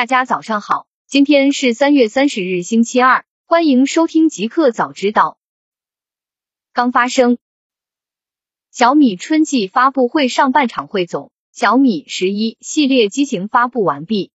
大家早上好，今天是三月三十日，星期二，欢迎收听极客早知道。刚发生，小米春季发布会上半场汇总，小米十一系列机型发布完毕。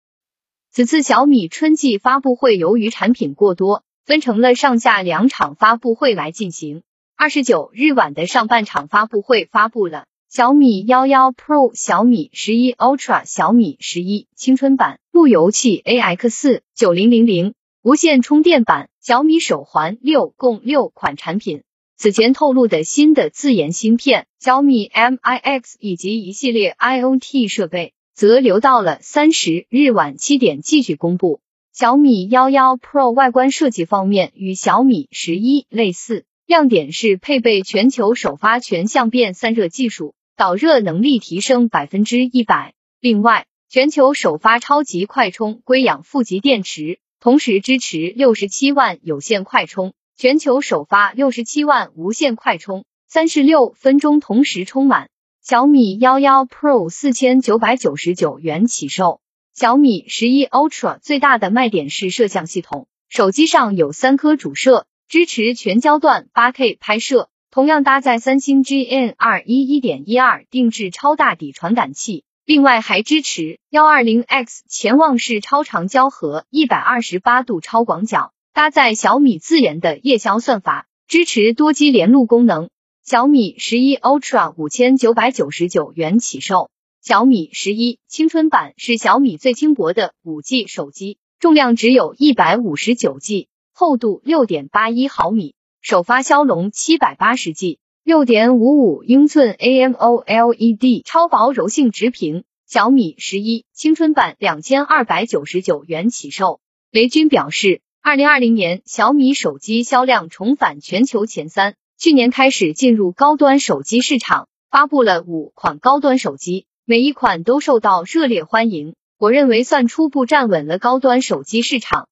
此次小米春季发布会由于产品过多，分成了上下两场发布会来进行。二十九日晚的上半场发布会发布了。小米幺幺 Pro、小米十一 Ultra、小米十一青春版路由器 AX 四九零零零无线充电版、小米手环六共六款产品。此前透露的新的自研芯片小米 MIX 以及一系列 IoT 设备，则留到了三十日晚七点继续公布。小米幺幺 Pro 外观设计方面与小米十一类似，亮点是配备全球首发全相变散热技术。导热能力提升百分之一百。另外，全球首发超级快充硅氧负极电池，同时支持六十七万有线快充，全球首发六十七万无线快充，三十六分钟同时充满。小米幺幺 Pro 四千九百九十九元起售。小米十一 Ultra 最大的卖点是摄像系统，手机上有三颗主摄，支持全焦段八 K 拍摄。同样搭载三星 GN 二一一点一二定制超大底传感器，另外还支持幺二零 X 潜望式超长焦和一百二十八度超广角，搭载小米自研的夜宵算法，支持多机连路功能。小米十一 Ultra 五千九百九十九元起售。小米十一青春版是小米最轻薄的五 G 手机，重量只有一百五十九 G，厚度六点八一毫米。首发骁龙七百八十 G，六点五五英寸 AMOLED 超薄柔性直屏，小米十一青春版两千二百九十九元起售。雷军表示，二零二零年小米手机销量重返全球前三，去年开始进入高端手机市场，发布了五款高端手机，每一款都受到热烈欢迎。我认为算初步站稳了高端手机市场。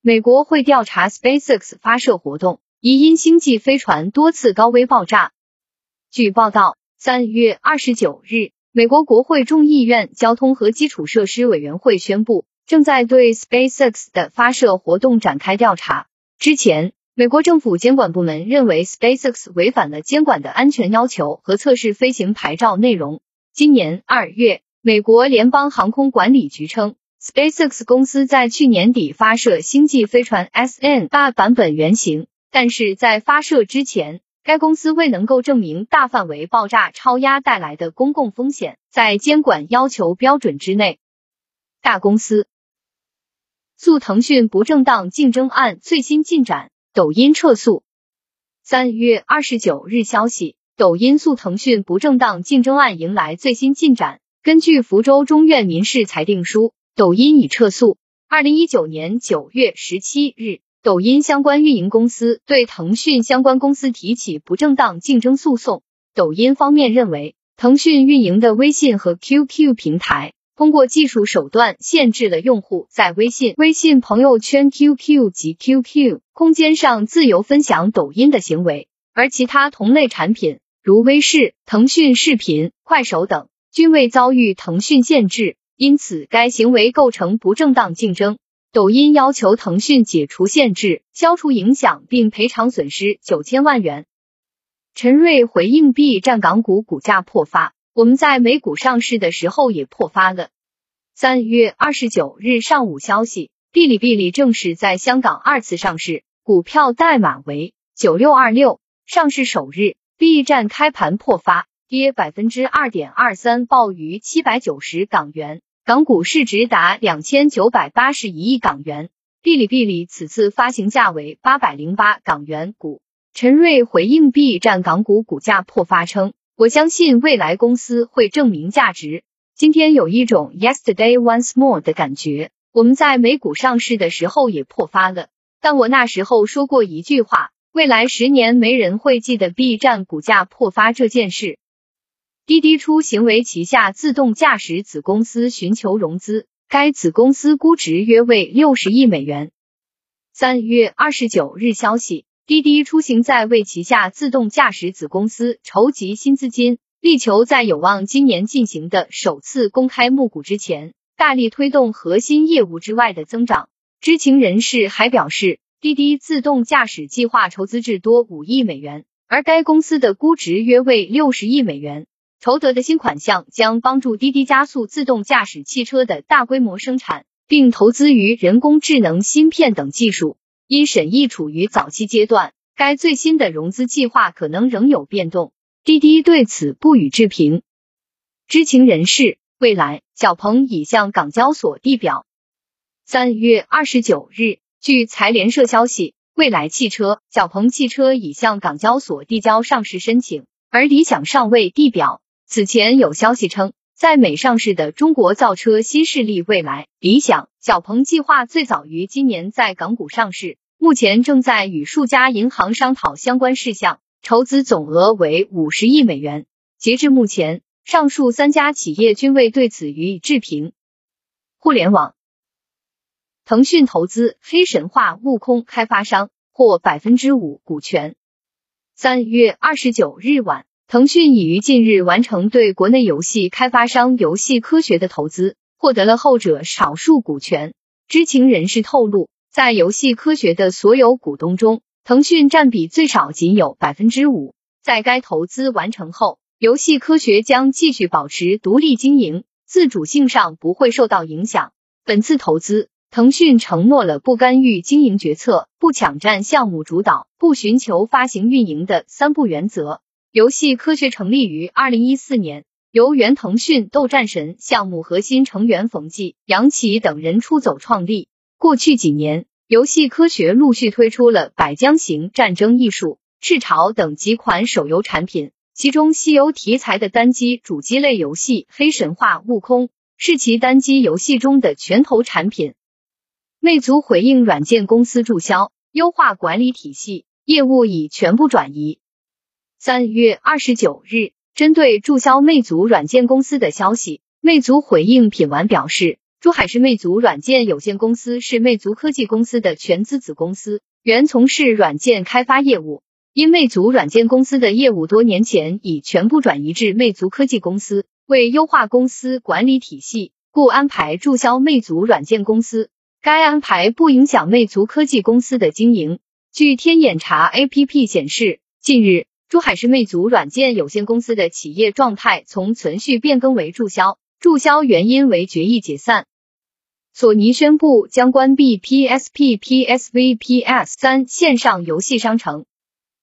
美国会调查 SpaceX 发射活动。疑因星际飞船多次高危爆炸。据报道，三月二十九日，美国国会众议院交通和基础设施委员会宣布，正在对 SpaceX 的发射活动展开调查。之前，美国政府监管部门认为 SpaceX 违反了监管的安全要求和测试飞行牌照内容。今年二月，美国联邦航空管理局称，SpaceX 公司在去年底发射星际飞船 SN 大版本原型。但是在发射之前，该公司未能够证明大范围爆炸超压带来的公共风险在监管要求标准之内。大公司诉腾讯不正当竞争案最新进展，抖音撤诉。三月二十九日消息，抖音诉腾讯不正当竞争案迎来最新进展。根据福州中院民事裁定书，抖音已撤诉。二零一九年九月十七日。抖音相关运营公司对腾讯相关公司提起不正当竞争诉讼。抖音方面认为，腾讯运营的微信和 QQ 平台通过技术手段限制了用户在微信、微信朋友圈、QQ 及 QQ 空间上自由分享抖音的行为，而其他同类产品如微视、腾讯视频、快手等均未遭遇腾讯限制，因此该行为构成不正当竞争。抖音要求腾讯解除限制、消除影响，并赔偿损失九千万元。陈瑞回应 B 站港股股价破发，我们在美股上市的时候也破发了。三月二十九日上午消息，哔哩哔哩正式在香港二次上市，股票代码为九六二六。上市首日，B 站开盘破发，跌百分之二点二三，报于七百九十港元。港股市值达两千九百八十一亿港元，哔哩哔哩此次发行价为八百零八港元股。陈瑞回应 B 站港股股价破发称：“我相信未来公司会证明价值。今天有一种 yesterday once more 的感觉。我们在美股上市的时候也破发了，但我那时候说过一句话：未来十年没人会记得 B 站股价破发这件事。”滴滴出行为旗下自动驾驶子公司寻求融资，该子公司估值约为六十亿美元。三月二十九日消息，滴滴出行在为旗下自动驾驶子公司筹集新资金，力求在有望今年进行的首次公开募股之前，大力推动核心业务之外的增长。知情人士还表示，滴滴自动驾驶计划筹资至多五亿美元，而该公司的估值约为六十亿美元。筹得的新款项将帮助滴滴加速自动驾驶汽车的大规模生产，并投资于人工智能芯片等技术。因审议处于早期阶段，该最新的融资计划可能仍有变动。滴滴对此不予置评。知情人士，未来小鹏已向港交所递表。三月二十九日，据财联社消息，未来汽车、小鹏汽车已向港交所递交上市申请，而理想尚未递表。此前有消息称，在美上市的中国造车新势力蔚来、理想、小鹏计划最早于今年在港股上市，目前正在与数家银行商讨相关事项，筹资总额为五十亿美元。截至目前，上述三家企业均未对此予以置评。互联网，腾讯投资黑神话悟空开发商获百分之五股权。三月二十九日晚。腾讯已于近日完成对国内游戏开发商游戏科学的投资，获得了后者少数股权。知情人士透露，在游戏科学的所有股东中，腾讯占比最少仅有百分之五。在该投资完成后，游戏科学将继续保持独立经营，自主性上不会受到影响。本次投资，腾讯承诺了不干预经营决策、不抢占项目主导、不寻求发行运营的三不原则。游戏科学成立于二零一四年，由原腾讯斗战神项目核心成员冯骥、杨奇等人出走创立。过去几年，游戏科学陆续推出了《百江行战争艺术》《赤潮》等几款手游产品，其中西游题材的单机主机类游戏《黑神话：悟空》是其单机游戏中的拳头产品。魅族回应软件公司注销，优化管理体系，业务已全部转移。三月二十九日，针对注销魅族软件公司的消息，魅族回应品玩表示，珠海市魅族软件有限公司是魅族科技公司的全资子公司，原从事软件开发业务。因魅族软件公司的业务多年前已全部转移至魅族科技公司，为优化公司管理体系，故安排注销魅族软件公司。该安排不影响魅族科技公司的经营。据天眼查 APP 显示，近日。珠海市魅族软件有限公司的企业状态从存续变更为注销，注销原因为决议解散。索尼宣布将关闭 PSP、PSV、PS 三线上游戏商城。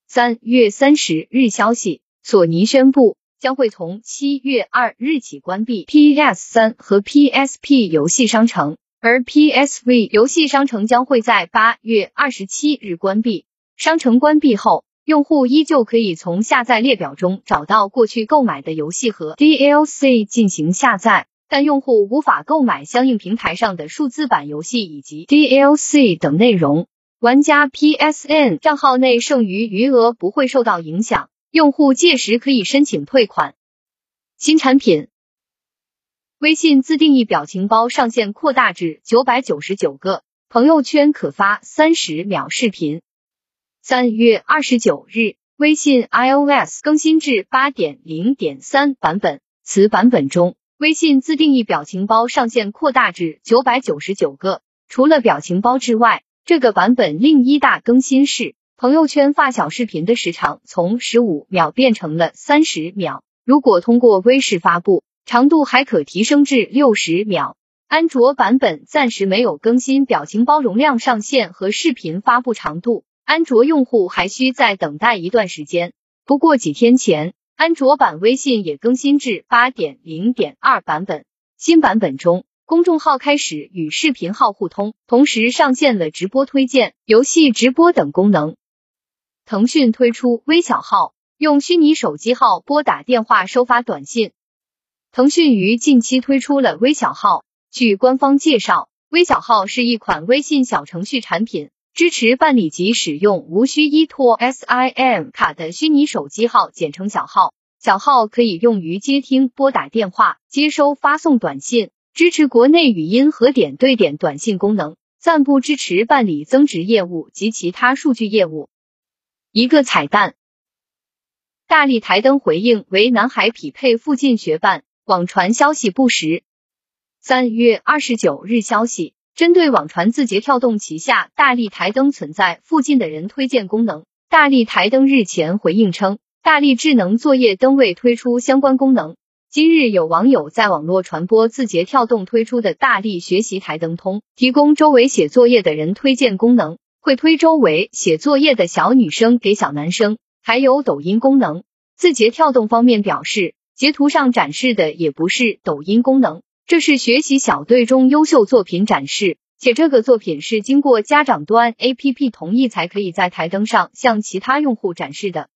三月三十日消息，索尼宣布将会从七月二日起关闭 PS 三和 PSP 游戏商城，而 PSV 游戏商城将会在八月二十七日关闭。商城关闭后。用户依旧可以从下载列表中找到过去购买的游戏和 DLC 进行下载，但用户无法购买相应平台上的数字版游戏以及 DLC 等内容。玩家 PSN 账号内剩余余额不会受到影响，用户届时可以申请退款。新产品，微信自定义表情包上线扩大至九百九十九个，朋友圈可发三十秒视频。三月二十九日，微信 iOS 更新至八点零点三版本。此版本中，微信自定义表情包上限扩大至九百九十九个。除了表情包之外，这个版本另一大更新是，朋友圈发小视频的时长从十五秒变成了三十秒。如果通过微视发布，长度还可提升至六十秒。安卓版本暂时没有更新表情包容量上限和视频发布长度。安卓用户还需再等待一段时间。不过几天前，安卓版微信也更新至八点零点二版本。新版本中，公众号开始与视频号互通，同时上线了直播推荐、游戏直播等功能。腾讯推出微小号，用虚拟手机号拨打电话、收发短信。腾讯于近期推出了微小号。据官方介绍，微小号是一款微信小程序产品。支持办理及使用无需依托 SIM 卡的虚拟手机号，简称小号。小号可以用于接听、拨打电话、接收、发送短信，支持国内语音和点对点短信功能，暂不支持办理增值业务及其他数据业务。一个彩蛋，大力台灯回应为南海匹配附近学办，网传消息不实。三月二十九日消息，针对网传字节跳动旗下大力台灯存在附近的人推荐功能，大力台灯日前回应称，大力智能作业灯未推出相关功能。今日有网友在网络传播字节跳动推出的大力学习台灯通，提供周围写作业的人推荐功能，会推周围写作业的小女生给小男生，还有抖音功能。字节跳动方面表示，截图上展示的也不是抖音功能。这是学习小队中优秀作品展示，且这个作品是经过家长端 APP 同意才可以在台灯上向其他用户展示的。